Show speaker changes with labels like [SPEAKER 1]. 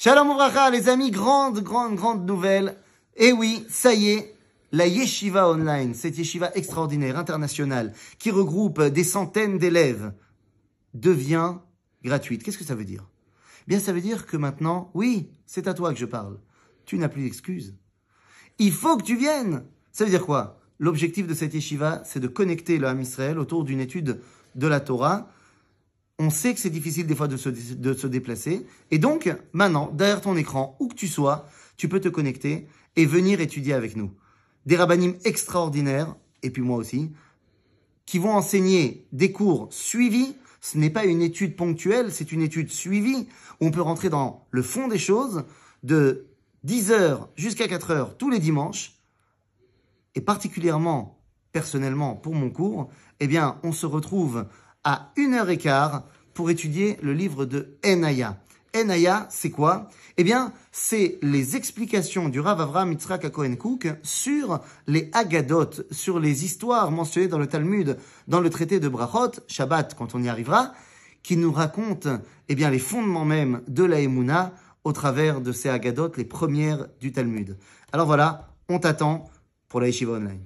[SPEAKER 1] Shalom Ouvracha, les amis, grande, grande, grande nouvelle. Et oui, ça y est, la Yeshiva Online, cette Yeshiva extraordinaire, internationale, qui regroupe des centaines d'élèves, devient gratuite. Qu'est-ce que ça veut dire? Bien, ça veut dire que maintenant, oui, c'est à toi que je parle. Tu n'as plus d'excuses. Il faut que tu viennes. Ça veut dire quoi? L'objectif de cette Yeshiva, c'est de connecter le Ham Israël autour d'une étude de la Torah on sait que c'est difficile des fois de se, déplacer. Et donc, maintenant, derrière ton écran, où que tu sois, tu peux te connecter et venir étudier avec nous. Des rabbinim extraordinaires, et puis moi aussi, qui vont enseigner des cours suivis. Ce n'est pas une étude ponctuelle, c'est une étude suivie, où on peut rentrer dans le fond des choses de 10h jusqu'à 4h tous les dimanches. Et particulièrement, personnellement, pour mon cours, eh bien, on se retrouve à une heure et quart pour étudier le livre de Enaya. Enaya, c'est quoi? Eh bien, c'est les explications du Rav Avram Yitzhak Cohen Cook sur les Agadot, sur les histoires mentionnées dans le Talmud, dans le traité de Brachot, Shabbat, quand on y arrivera, qui nous racontent eh bien, les fondements même de la Emouna au travers de ces Agadot, les premières du Talmud. Alors voilà, on t'attend pour la Yeshiva Online.